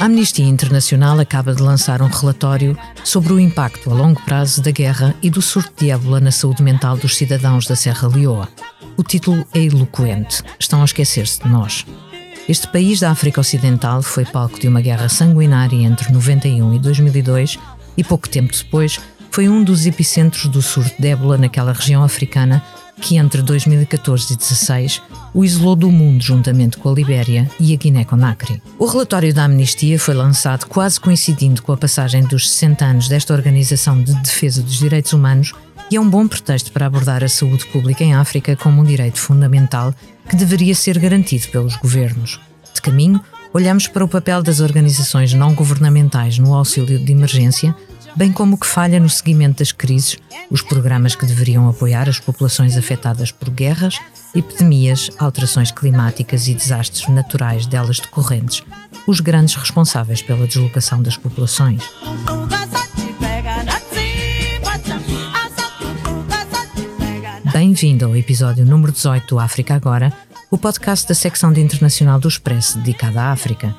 A Amnistia Internacional acaba de lançar um relatório sobre o impacto a longo prazo da guerra e do surto de ébola na saúde mental dos cidadãos da Serra Leoa. O título é eloquente. Estão a esquecer-se de nós. Este país da África Ocidental foi palco de uma guerra sanguinária entre 91 e 2002 e pouco tempo depois foi um dos epicentros do surto de ébola naquela região africana que entre 2014 e 2016 o isolou do mundo juntamente com a Libéria e a Guiné-Conakry. O relatório da Amnistia foi lançado quase coincidindo com a passagem dos 60 anos desta Organização de Defesa dos Direitos Humanos e é um bom pretexto para abordar a saúde pública em África como um direito fundamental que deveria ser garantido pelos governos. De caminho, olhamos para o papel das organizações não governamentais no auxílio de emergência bem como o que falha no seguimento das crises, os programas que deveriam apoiar as populações afetadas por guerras, epidemias, alterações climáticas e desastres naturais delas decorrentes, os grandes responsáveis pela deslocação das populações. Bem-vindo ao episódio número 18 do África Agora, o podcast da secção de internacional do Expresso dedicada à África.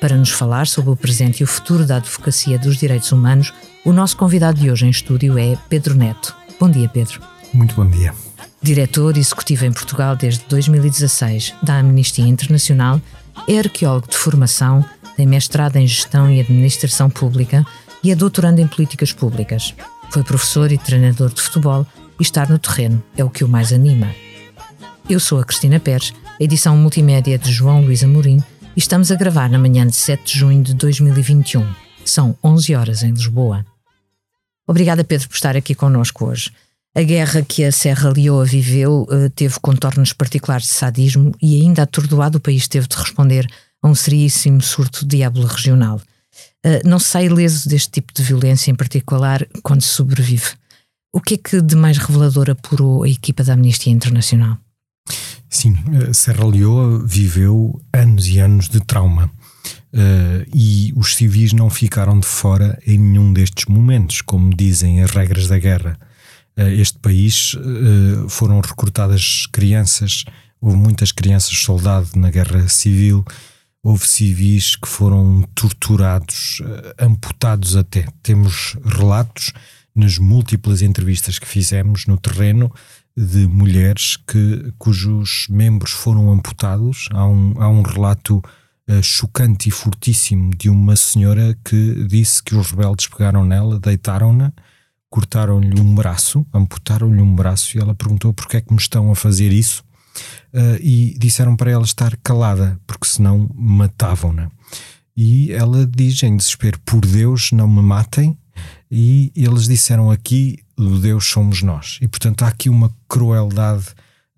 Para nos falar sobre o presente e o futuro da advocacia dos direitos humanos, o nosso convidado de hoje em estúdio é Pedro Neto. Bom dia, Pedro. Muito bom dia. Diretor executivo em Portugal desde 2016 da Amnistia Internacional, é arqueólogo de formação, tem mestrado em Gestão e Administração Pública e é doutorando em Políticas Públicas. Foi professor e treinador de futebol e estar no terreno é o que o mais anima. Eu sou a Cristina Pérez, edição multimédia de João Luís Amorim estamos a gravar na manhã de 7 de junho de 2021. São 11 horas em Lisboa. Obrigada, Pedro, por estar aqui connosco hoje. A guerra que a Serra Leoa viveu uh, teve contornos particulares de sadismo e ainda atordoado o país teve de responder a um seríssimo surto de ébola regional. Uh, não se sai ileso deste tipo de violência, em particular quando se sobrevive. O que é que de mais revelador apurou a equipa da Amnistia Internacional? Sim, eh, Serra Leoa viveu anos e anos de trauma. Uh, e os civis não ficaram de fora em nenhum destes momentos, como dizem as regras da guerra. Uh, este país uh, foram recrutadas crianças, houve muitas crianças soldado na guerra civil, houve civis que foram torturados, amputados até. Temos relatos nas múltiplas entrevistas que fizemos no terreno de mulheres que, cujos membros foram amputados. Há um, há um relato uh, chocante e fortíssimo de uma senhora que disse que os rebeldes pegaram nela, deitaram-na, cortaram-lhe um braço, amputaram-lhe um braço e ela perguntou porque é que me estão a fazer isso uh, e disseram para ela estar calada, porque senão matavam-na. E ela diz em desespero: Por Deus, não me matem. E eles disseram aqui: o Deus somos nós. E portanto há aqui uma crueldade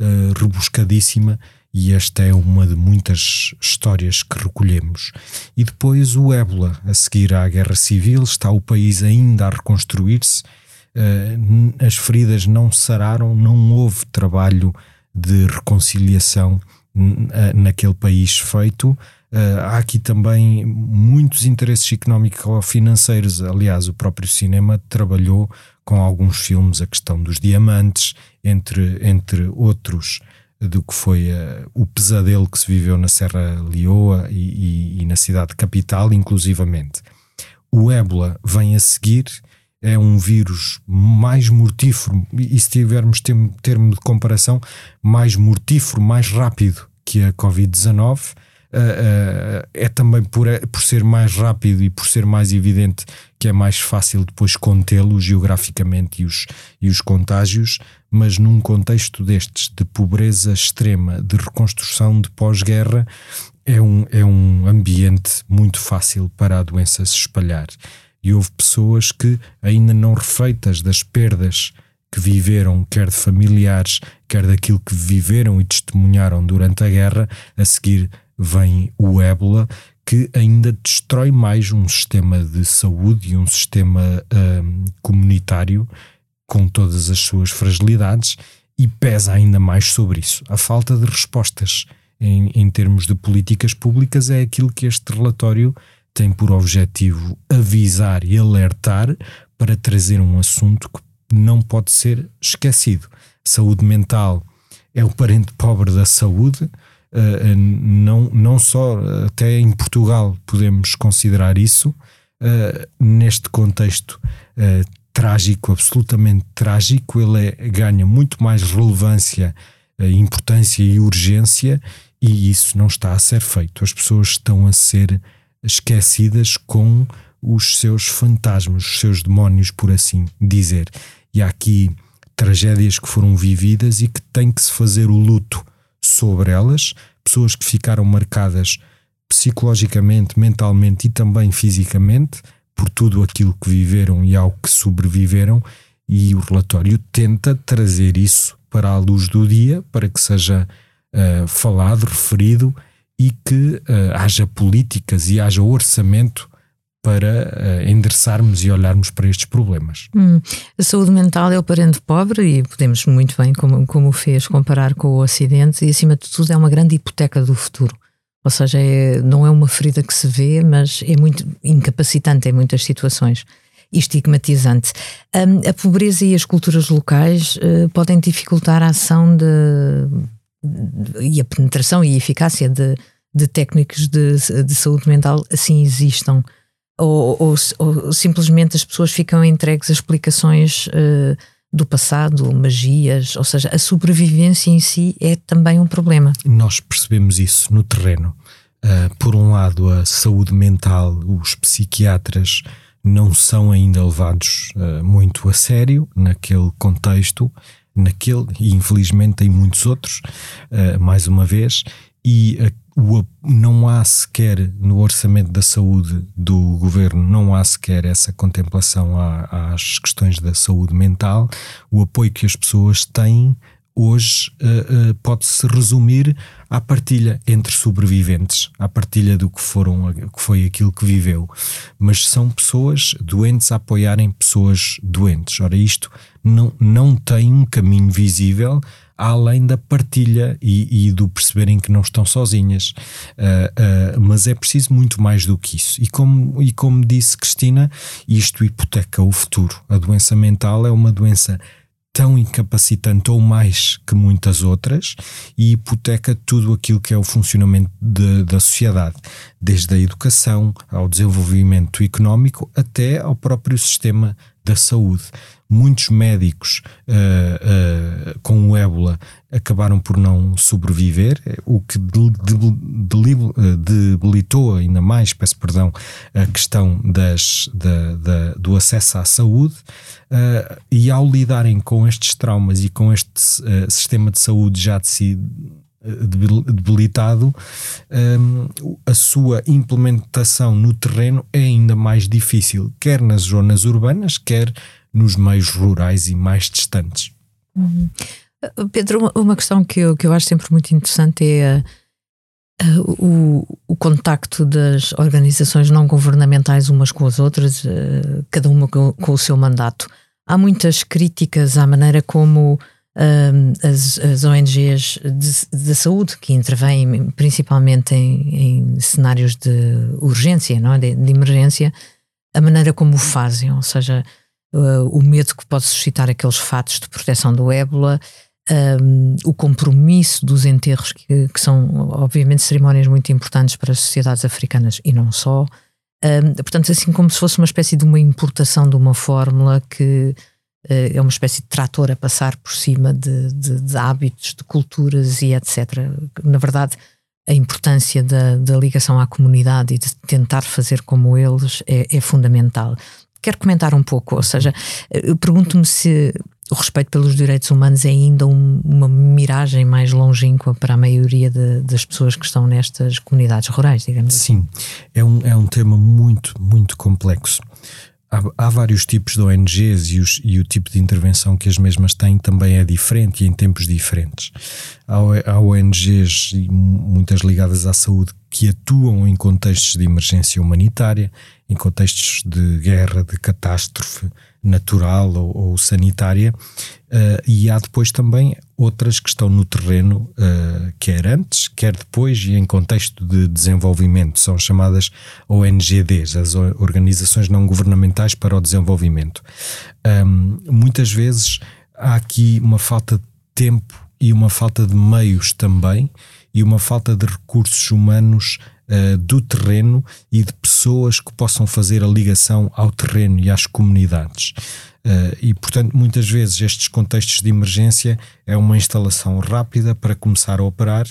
uh, rebuscadíssima e esta é uma de muitas histórias que recolhemos. E depois o ébola, a seguir à guerra civil, está o país ainda a reconstruir-se, uh, as feridas não sararam, não houve trabalho de reconciliação naquele país feito. Uh, há aqui também muitos interesses económicos ou financeiros. Aliás, o próprio cinema trabalhou com alguns filmes a questão dos diamantes, entre, entre outros, do que foi uh, o pesadelo que se viveu na Serra Leoa e, e, e na cidade capital, inclusivamente. O ébola vem a seguir, é um vírus mais mortífero, e se tivermos termo de comparação, mais mortífero, mais rápido que a Covid-19 uh, é também por, eh, por ser mais rápido e por ser mais evidente que é mais fácil depois contê-lo geograficamente e os, e os contágios, mas num contexto destes de pobreza extrema, de reconstrução de pós-guerra, é um, é um ambiente muito fácil para a doença se espalhar. E houve pessoas que, ainda não refeitas das perdas que viveram, quer de familiares, quer daquilo que viveram e testemunharam durante a guerra, a seguir vem o ébola, que ainda destrói mais um sistema de saúde e um sistema um, comunitário com todas as suas fragilidades e pesa ainda mais sobre isso. A falta de respostas em, em termos de políticas públicas é aquilo que este relatório tem por objetivo avisar e alertar para trazer um assunto que não pode ser esquecido. Saúde mental é o parente pobre da saúde, uh, não, não só até em Portugal podemos considerar isso, uh, neste contexto trágico, absolutamente trágico, ele é, ganha muito mais relevância, importância e urgência, e isso não está a ser feito. As pessoas estão a ser esquecidas com os seus fantasmas, os seus demónios, por assim dizer. E há aqui tragédias que foram vividas e que tem que se fazer o luto sobre elas, pessoas que ficaram marcadas psicologicamente, mentalmente e também fisicamente por tudo aquilo que viveram e ao que sobreviveram, e o relatório tenta trazer isso para a luz do dia, para que seja uh, falado, referido e que uh, haja políticas e haja orçamento para uh, endereçarmos e olharmos para estes problemas. Hum. A saúde mental é o parente pobre e podemos muito bem, como, como fez, comparar com o Ocidente e, acima de tudo, é uma grande hipoteca do futuro. Ou seja, é, não é uma ferida que se vê, mas é muito incapacitante em muitas situações e estigmatizante. Um, a pobreza e as culturas locais uh, podem dificultar a ação de, de, e a penetração e a eficácia de, de técnicos de, de saúde mental assim existam ou, ou, ou, simplesmente as pessoas ficam entregues a explicações uh, do passado, magias, ou seja, a sobrevivência em si é também um problema. Nós percebemos isso no terreno. Uh, por um lado, a saúde mental, os psiquiatras não são ainda levados uh, muito a sério naquele contexto, naquele, e infelizmente em muitos outros, mais uma vez, e o, não há sequer no orçamento da saúde do governo, não há sequer essa contemplação às questões da saúde mental. O apoio que as pessoas têm hoje uh, uh, pode-se resumir à partilha entre sobreviventes, à partilha do que foram, que foi aquilo que viveu. Mas são pessoas doentes a apoiarem pessoas doentes. Ora, isto não, não tem um caminho visível além da partilha e, e, do perceberem que não estão sozinhas. Uh, mas é preciso muito mais do que isso. E como, e como disse Cristina, isto hipoteca o futuro. A doença mental é uma doença tão incapacitante ou mais que muitas outras e hipoteca tudo aquilo que é o funcionamento de, da sociedade, desde a educação ao desenvolvimento económico até ao próprio sistema da saúde muitos médicos uh, uh, com o ébola acabaram por não sobreviver, o que eh, debilitou ainda mais, peço perdão, a questão das, da, da, do acesso à saúde. Uh, e ao lidarem com estes traumas e com este sistema de saúde já de si debilitado, um, a sua implementação no terreno é ainda mais difícil, quer nas zonas urbanas, quer nos meios rurais e mais distantes. Uhum. Pedro, uma questão que eu, que eu acho sempre muito interessante é uh, o, o contacto das organizações não governamentais umas com as outras, uh, cada uma com, com, o seu mandato. Há muitas críticas à maneira como as, as, ONGs da saúde, que intervêm principalmente em, em, cenários de urgência, não é? de, de emergência, a maneira como o fazem, ou seja, uh, o medo que pode suscitar aqueles fatos de proteção do ébola, um, o compromisso dos enterros, que, que, são obviamente cerimónias muito importantes para as sociedades africanas e não só. Um, portanto, assim como se fosse uma espécie de uma importação de uma fórmula que é uma espécie de trator a passar por cima de, de, de hábitos, de culturas e etc. Na verdade, a importância da, da, ligação à comunidade e de tentar fazer como eles é, é fundamental. Quero comentar um pouco, ou seja, pergunto-me se o respeito pelos direitos humanos é ainda um, uma miragem mais longínqua para a maioria de, das pessoas que estão nestas comunidades rurais, digamos Sim, assim. é um, é um tema muito, muito complexo. Há, há vários tipos de ONGs e, os, e, o tipo de intervenção que as mesmas têm também é diferente e em tempos diferentes. Há, há ONGs, muitas ligadas à saúde, que atuam em contextos de emergência humanitária, em contextos de guerra, de catástrofe natural ou, ou sanitária, uh, e há depois também outras que estão no terreno, uh, quer antes, quer depois, e em contexto de desenvolvimento, são chamadas ONGDs, as Organizações Não Governamentais para o Desenvolvimento. Um, muitas vezes há aqui uma falta de tempo e uma falta de meios também e uma falta de recursos humanos uh, do terreno e de pessoas que possam fazer a ligação ao terreno e às comunidades. Uh, e, portanto, muitas vezes estes contextos de emergência é uma instalação rápida para começar a operar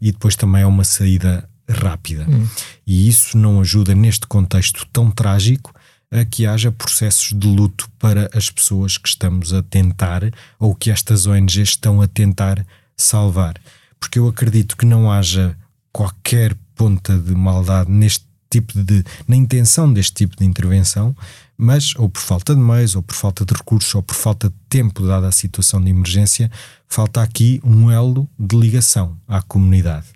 e depois também é uma saída rápida. Hum. E isso não ajuda neste contexto tão trágico a que haja processos de luto para as pessoas que estamos a tentar ou que estas ONGs estão a tentar salvar. Porque eu acredito que não haja qualquer ponta de maldade neste tipo de na intenção deste tipo de intervenção, mas ou por falta de meios, ou por falta de recursos, ou por falta de tempo dada a situação de emergência, falta aqui um elo de ligação à comunidade.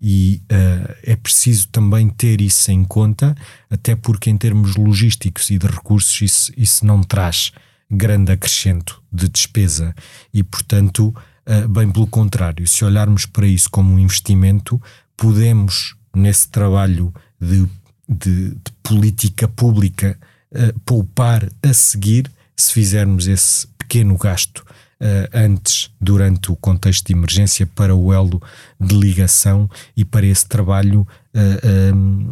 E uh, é preciso também ter isso em conta, até porque em termos logísticos e de recursos isso, isso não traz grande acrescento de despesa. E, portanto, uh, bem pelo contrário, se olharmos para isso como um investimento, podemos, nesse trabalho de, de, de política pública, uh, poupar a seguir se fizermos esse pequeno gasto uh, antes, durante o contexto de emergência, para o elo de ligação e para esse trabalho uh, um,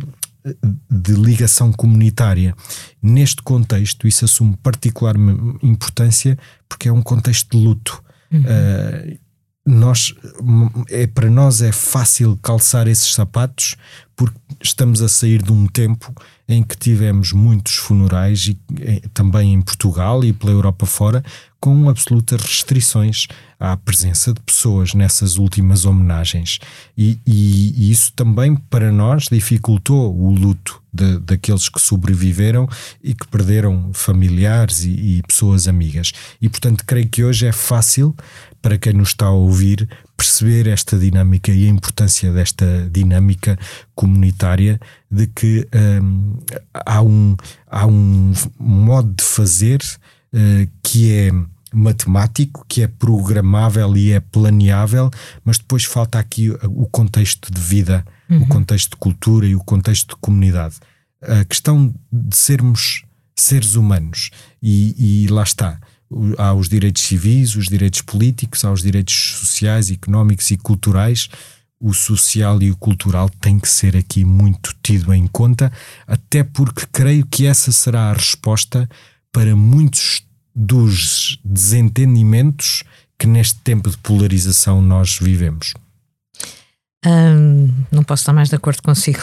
de ligação comunitária. Neste contexto, isso assume particular importância porque é um contexto de luto. Uhum. Uh, nós é para nós é fácil calçar esses sapatos porque estamos a sair de um tempo em que tivemos muitos funerais e eh, também em Portugal e pela Europa fora com absolutas restrições à presença de pessoas nessas últimas homenagens. E, e, e isso também para nós dificultou o luto de, daqueles que sobreviveram e que perderam familiares e, e pessoas amigas. E portanto creio que hoje é fácil para quem nos está a ouvir perceber esta dinâmica e a importância desta dinâmica comunitária de que um, há, um, há um modo de fazer uh, que é matemático, que é programável e é planeável, mas depois falta aqui o contexto de vida, uhum. o contexto de cultura e o contexto de comunidade. A questão de sermos seres humanos e, e lá está há os direitos civis, os direitos políticos, há os direitos sociais, económicos e culturais. O social e o cultural tem que ser aqui muito tido em conta, até porque creio que essa será a resposta para muitos dos desentendimentos que neste tempo de polarização nós vivemos não posso estar mais de acordo consigo.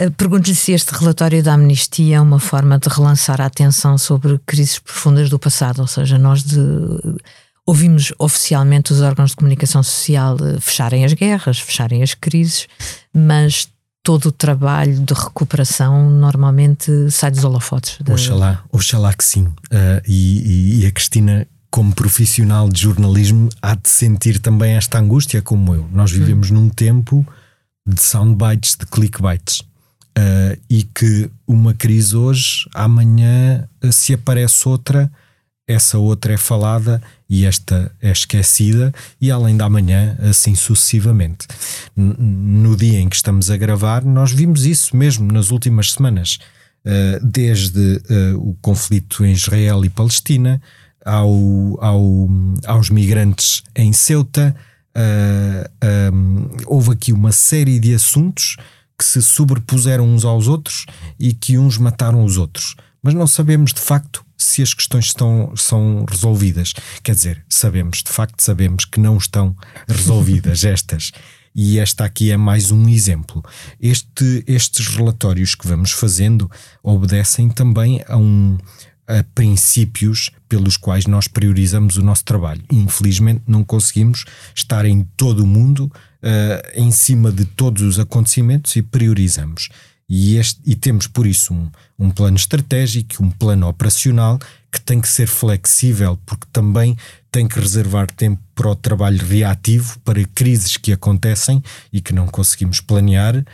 Uh, Pergunto-lhe se este relatório da amnistia é uma forma de relançar a atenção sobre crises profundas do passado, ou seja, nós de, ouvimos oficialmente os órgãos de comunicação social fecharem as guerras, fecharem as crises, mas todo o trabalho de recuperação normalmente sai dos holofotes. De... Oxalá, oxalá que sim. Uh, e, e, a Cristina como profissional de jornalismo, há de sentir também esta angústia, como eu. Nós vivemos hum. num tempo de soundbites, de clickbites. Uh, e que uma crise hoje, amanhã, se aparece outra, essa outra é falada e esta é esquecida, e além da manhã, assim sucessivamente. No dia em que estamos a gravar, nós vimos isso mesmo nas últimas semanas, uh, desde uh, o conflito em Israel e Palestina ao, ao, aos migrantes em Ceuta. Uh, ah, um, houve aqui uma série de assuntos que se sobrepuseram uns aos outros e que uns mataram os outros. Mas não sabemos de facto se as questões estão, são resolvidas. Quer dizer, sabemos, de facto sabemos que não estão resolvidas estas. E esta aqui é mais um exemplo. Este, estes relatórios que vamos fazendo obedecem também a um, a princípios pelos quais nós priorizamos o nosso trabalho. Infelizmente, não conseguimos estar em todo o mundo uh, em cima de todos os acontecimentos e priorizamos. E, este, e temos por isso um, um plano estratégico, um plano operacional que tem que ser flexível, porque também tem que reservar tempo para o trabalho reativo, para crises que acontecem e que não conseguimos planear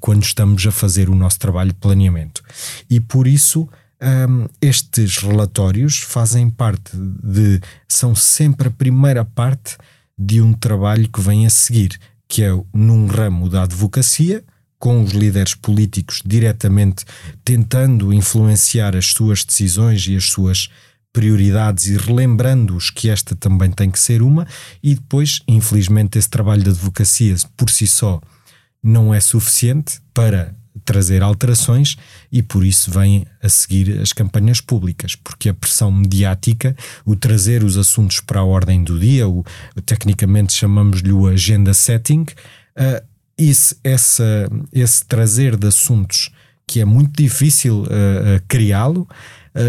quando estamos a fazer o nosso trabalho de planeamento. E por isso um, estes relatórios fazem parte de. são sempre a primeira parte de um trabalho que vem a seguir, que é num ramo da advocacia, com os líderes políticos diretamente tentando influenciar as suas decisões e as suas prioridades e relembrando-os que esta também tem que ser uma, e depois, infelizmente, esse trabalho de advocacia por si só não é suficiente para trazer alterações e por isso vêm a seguir as campanhas públicas, porque a pressão mediática, o trazer os assuntos para a ordem do dia, o, tecnicamente chamamos-lhe o agenda setting, uh, esse, essa, esse trazer de assuntos que é muito difícil uh, criá-lo,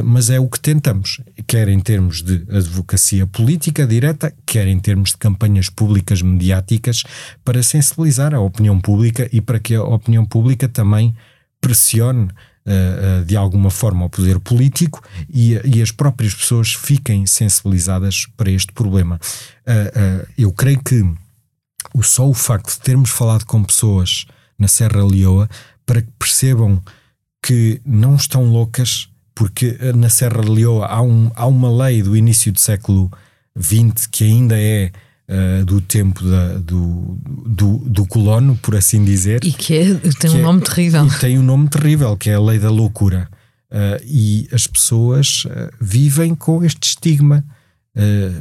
mas é o que tentamos, quer em termos de advocacia política direta, quer em termos de campanhas públicas mediáticas, para sensibilizar a opinião pública e para que a opinião pública também pressione de alguma forma o poder político e, as próprias pessoas fiquem sensibilizadas para este problema. eu creio que só o facto de termos falado com pessoas na Serra Leoa para que percebam que não estão loucas, porque na Serra Leoa há, um, há uma lei do início do século XX que ainda é uh, do tempo da, do, do, do, colono, por assim dizer. E que é, tem que um é, nome terrível. E tem um nome terrível, que é a lei da loucura. Uh, e as pessoas uh, vivem com este estigma.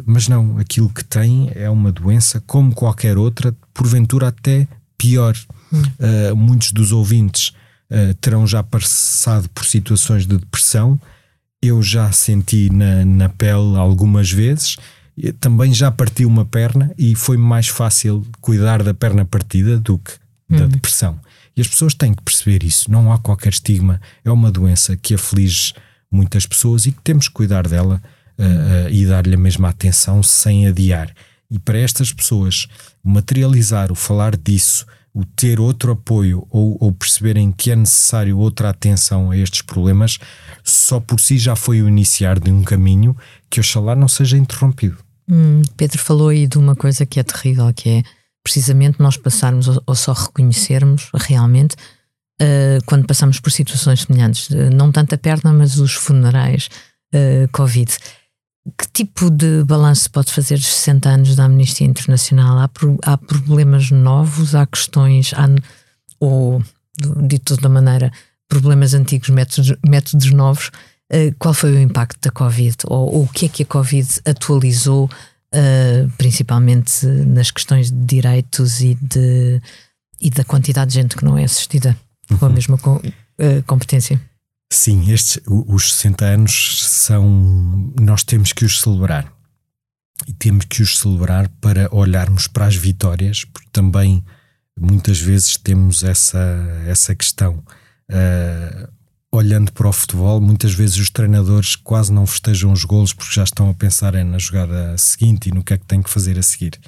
mas não, aquilo que têm é uma doença como qualquer outra, porventura até pior. Uh, muitos dos ouvintes uh, terão já passado por situações de depressão. Eu já senti na, na pele algumas vezes. Também já parti uma perna e foi mais fácil cuidar da perna partida do que da uhum. depressão. E as pessoas têm que perceber isso. Não há qualquer estigma. É uma doença que aflige muitas pessoas e que temos que cuidar dela uh, e dar-lhe a mesma atenção sem adiar. E para estas pessoas, materializar o falar disso, o ter outro apoio ou, ou, perceberem que é necessário outra atenção a estes problemas, só por si já foi o iniciar de um caminho que oxalá não seja interrompido. Hum, Pedro falou aí de uma coisa que é terrível, que é precisamente nós passarmos ou, só reconhecermos realmente uh, quando passamos por situações semelhantes, uh, não tanto a perna, mas os funerais uh, Covid. Que tipo de balanço pode fazer dos 60 anos da Amnistia Internacional? Há, há problemas novos, há questões, há, ou, de toda maneira, problemas antigos, métodos, métodos novos. Uh, qual foi o impacto da Covid? Ou, ou, o que é que a Covid atualizou, uh, principalmente nas questões de direitos e, de, e da quantidade de gente que não é assistida com a uhum. mesma com, uh, competência? Sim, estes, os 60 anos são. Nós temos que os celebrar. E temos que os celebrar para olharmos para as vitórias, porque também muitas vezes temos essa, essa questão. Uh, olhando para o futebol, muitas vezes os treinadores quase não festejam os golos porque já estão a pensar na jogada seguinte e no que é que têm que fazer a seguir.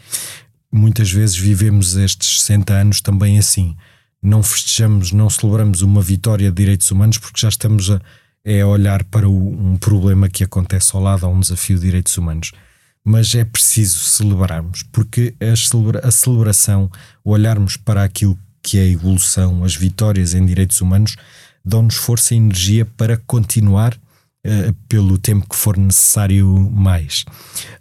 Muitas vezes vivemos estes 60 anos também assim não festejamos, não celebramos uma vitória de direitos humanos porque já estamos a, é olhar para um problema que acontece ao lado, a um desafio de direitos humanos. Mas é preciso celebrarmos, porque a, celebra, a celebração, olharmos para aquilo que é a evolução, as vitórias em direitos humanos, dão-nos força e energia para continuar uh, pelo tempo que for necessário mais.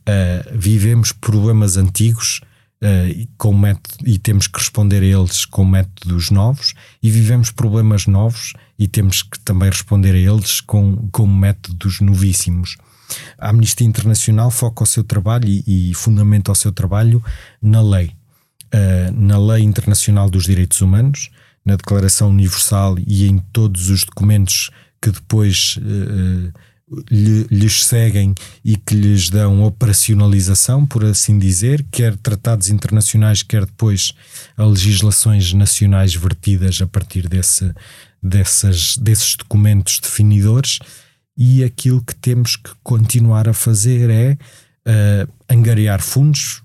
Uh, vivemos problemas antigos uh, com método, e temos que responder a eles com métodos novos e vivemos problemas novos e temos que também responder a eles com, com métodos novíssimos. A Amnistia Internacional foca o seu trabalho e, e fundamenta o seu trabalho na lei. Uh, na Lei Internacional dos Direitos Humanos, na Declaração Universal e em todos os documentos que depois uh, lhes seguem e que lhes dão operacionalização, por assim dizer, quer tratados internacionais, quer depois a legislações nacionais vertidas a partir desse, dessas, desses documentos definidores. E aquilo que temos que continuar a fazer é uh, angariar fundos,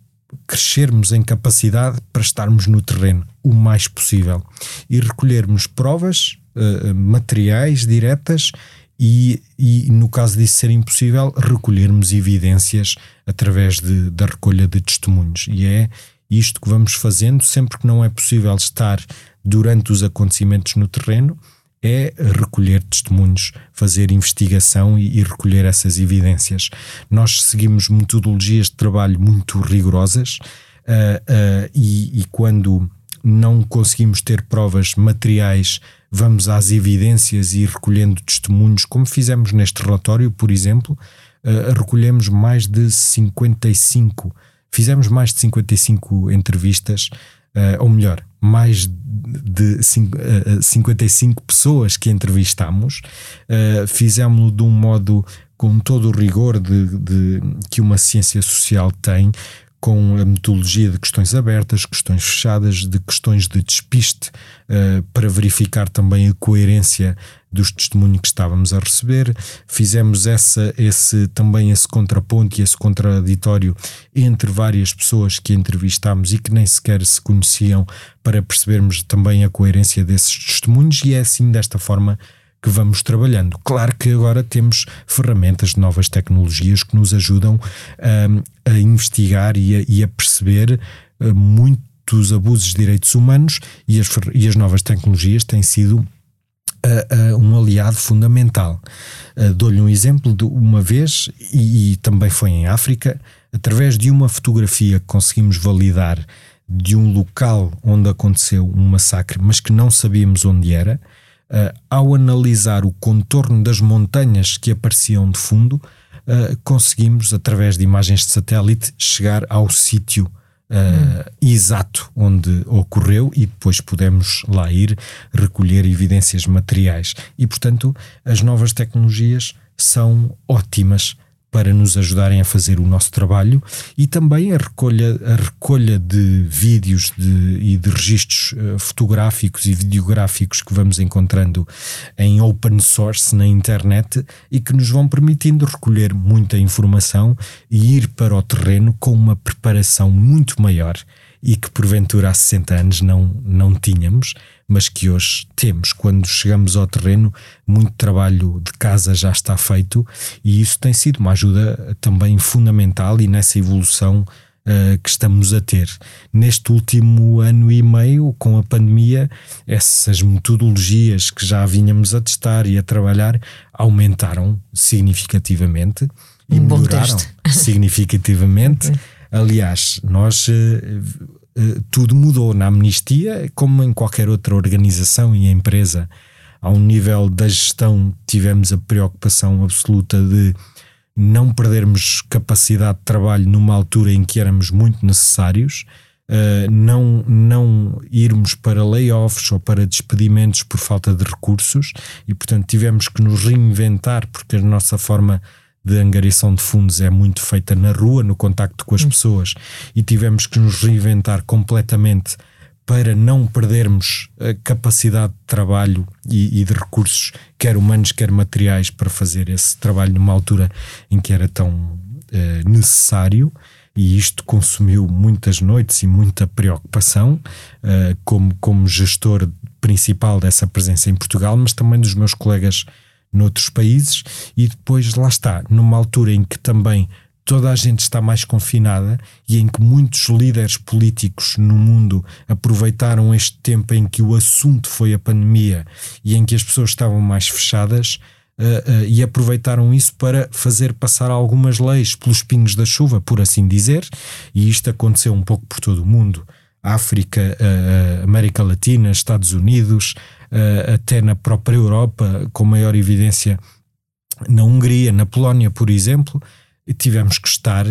crescermos em capacidade para estarmos no terreno o mais possível e recolhermos provas, uh, materiais diretas e, e, no caso disso ser impossível, recolhermos evidências através de, da recolha de testemunhos. E é isto que vamos fazendo sempre que não é possível estar durante os acontecimentos no terreno, é recolher testemunhos, fazer investigação e, e recolher essas evidências. Nós seguimos metodologias de trabalho muito rigorosas uh, uh, e, e quando não conseguimos ter provas materiais vamos às evidências e recolhendo testemunhos, como fizemos neste relatório, por exemplo, uh, recolhemos mais de 55, fizemos mais de 55 entrevistas, uh, ou melhor, mais de 55 pessoas que entrevistamos, fizemos de um modo com todo o rigor de, de, que uma ciência social tem, com a metodologia de questões abertas, questões fechadas, de questões de despiste, uh, para verificar também a coerência dos testemunhos que estávamos a receber. Fizemos essa, esse, também esse contraponto e esse contraditório entre várias pessoas que entrevistámos e que nem sequer se conheciam, para percebermos também a coerência desses testemunhos, e é assim, desta forma, vamos trabalhando. Claro que agora temos ferramentas de novas tecnologias que nos ajudam um, a investigar e a, e a perceber uh, muitos abusos de direitos humanos e as, e as novas tecnologias têm sido uh, um aliado fundamental. Dou-lhe um exemplo de uma vez, e, e também foi em África, através de uma fotografia que conseguimos validar de um local onde aconteceu um massacre, mas que não sabíamos onde era uh, ao analisar o contorno das montanhas que apareciam de fundo, uh, conseguimos, através de imagens de satélite, chegar ao sítio Uh, exato onde ocorreu e depois podemos lá ir recolher evidências materiais. E, portanto, as novas tecnologias são ótimas para nos ajudarem a fazer o nosso trabalho e também a recolha, a recolha de vídeos de, e de registros uh, fotográficos e videográficos que vamos encontrando em open source na internet e que nos vão permitindo recolher muita informação e ir para o terreno com uma preparação muito maior e que porventura há 60 anos não, não tínhamos mas que hoje temos. Quando chegamos ao terreno, muito trabalho de casa já está feito e isso tem sido uma ajuda também fundamental e nessa evolução uh, que estamos a ter. Neste último ano e meio, com a pandemia, essas metodologias que já vinhamos a testar e a trabalhar aumentaram significativamente e um melhoraram significativamente. Aliás, nós eh, tudo mudou na amnistia, como em qualquer outra organização e empresa. Ao nível da gestão, tivemos a preocupação absoluta de não perdermos capacidade de trabalho numa altura em que éramos muito necessários, uh, não, não irmos para layoffs ou para despedimentos por falta de recursos e, portanto, tivemos que nos reinventar porque a nossa forma angariação de fundos é muito feita na rua, no contacto com as hum. pessoas, e tivemos que nos reinventar completamente para não perdermos a capacidade de trabalho e, e, de recursos, quer humanos, quer materiais, para fazer esse trabalho numa altura em que era tão eh, necessário. E isto consumiu muitas noites e muita preocupação, eh, como, como gestor principal dessa presença em Portugal, mas também dos meus colegas noutros países, e depois lá está, numa altura em que também toda a gente está mais confinada e em que muitos líderes políticos no mundo aproveitaram este tempo em que o assunto foi a pandemia e em que as pessoas estavam mais fechadas. Uh, uh, e aproveitaram isso para fazer passar algumas leis pelos pingos da chuva, por assim dizer, e isto aconteceu um pouco por todo o mundo. África, uh, América Latina, Estados Unidos, uh, até na própria Europa, com maior evidência na Hungria, na Polónia, por exemplo, tivemos que estar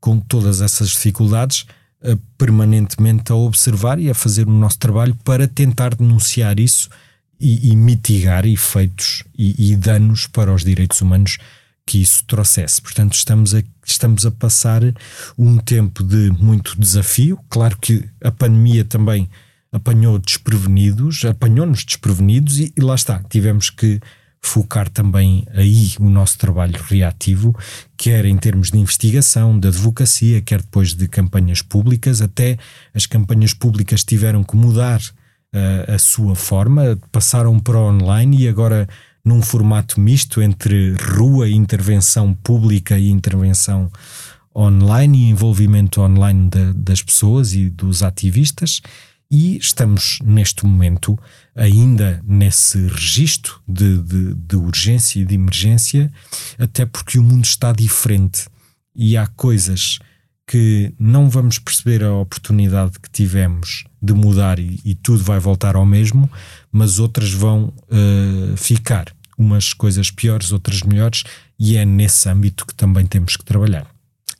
com todas essas dificuldades uh, permanentemente a observar e a fazer o nosso trabalho para tentar denunciar isso e, e mitigar efeitos e, e, danos para os direitos humanos que isso trouxesse. Portanto, estamos a, estamos a passar um tempo de muito desafio. Claro que a pandemia também apanhou desprevenidos, apanhou-nos desprevenidos e, e, lá está, tivemos que focar também aí o nosso trabalho reativo, quer em termos de investigação, de advocacia, quer depois de campanhas públicas, até as campanhas públicas tiveram que mudar uh, a sua forma, passaram para online e agora num formato misto entre rua intervenção pública e intervenção online e envolvimento online de, das pessoas e dos ativistas. E estamos neste momento ainda nesse registro de, de, de, urgência e de emergência, até porque o mundo está diferente. E há coisas que não vamos perceber a oportunidade que tivemos de mudar e, e tudo vai voltar ao mesmo, mas outras vão uh, ficar. umas coisas piores, outras melhores, e é nesse âmbito que também temos que trabalhar.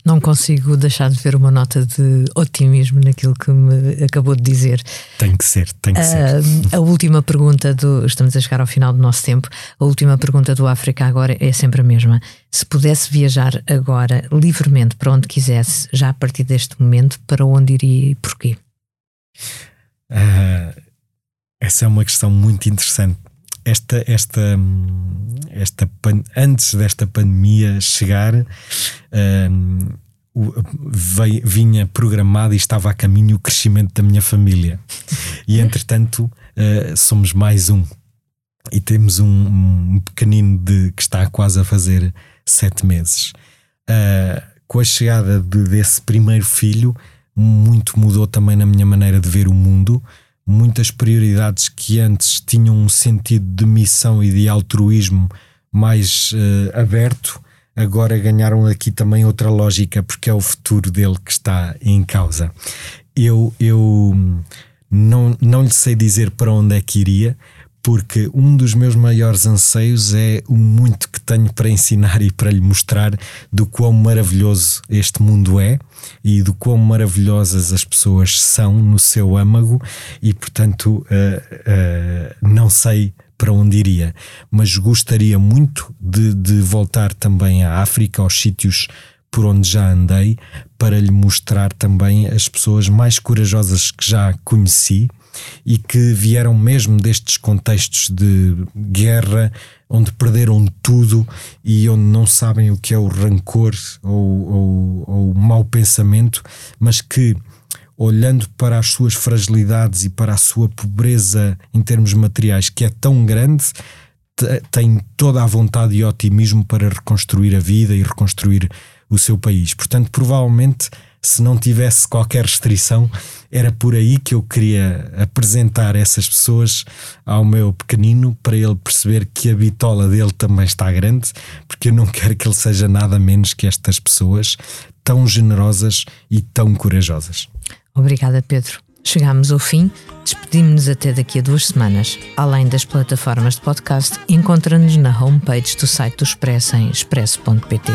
Não consigo deixar de ver uma nota de otimismo naquilo que me acabou de dizer. Tem que ser, tem que uh, ser. A última pergunta do. Estamos a chegar ao final do nosso tempo. A última pergunta do África agora é sempre a mesma. Se pudesse viajar agora livremente para onde quisesse, já a partir deste momento, para onde iria e porquê? Uh, essa é uma questão muito interessante. Esta, esta, esta antes desta pandemia chegar, um, vinha programado e estava a caminho o crescimento da minha família. E entretanto, uh, somos mais um. E temos um, um, pequenino de, que está quase a fazer sete meses. Uh, com a chegada de, desse primeiro filho, muito mudou também na minha maneira de ver o mundo muitas prioridades que antes tinham um sentido de missão e de altruísmo mais uh, aberto, agora ganharam aqui também outra lógica, porque é o futuro dele que está em causa. Eu, eu não, não lhe sei dizer para onde é que iria, porque um dos meus maiores anseios é o muito que tenho para ensinar e para lhe mostrar do quão maravilhoso este mundo é e do quão maravilhosas as pessoas são no seu âmago, e portanto uh, uh, não sei para onde iria, mas gostaria muito de, de voltar também à África, aos sítios por onde já andei, para lhe mostrar também as pessoas mais corajosas que já conheci e que vieram mesmo destes contextos de guerra, onde perderam tudo e onde não sabem o que é o rancor ou, ou, ou o mau pensamento, mas que olhando para as suas fragilidades e para a sua pobreza em termos materiais, que é tão grande, tem toda a vontade e otimismo para reconstruir a vida e reconstruir o seu país. Portanto, provavelmente se não tivesse qualquer restrição, era por aí que eu queria apresentar essas pessoas ao meu pequenino para ele perceber que a bitola dele também está grande, porque eu não quero que ele seja nada menos que estas pessoas tão generosas e tão corajosas. Obrigada, Pedro. Chegamos ao fim, despedimos-nos até daqui a duas semanas. Além das plataformas de podcast, encontra-nos na homepage do site do Expresso em expresso.pt.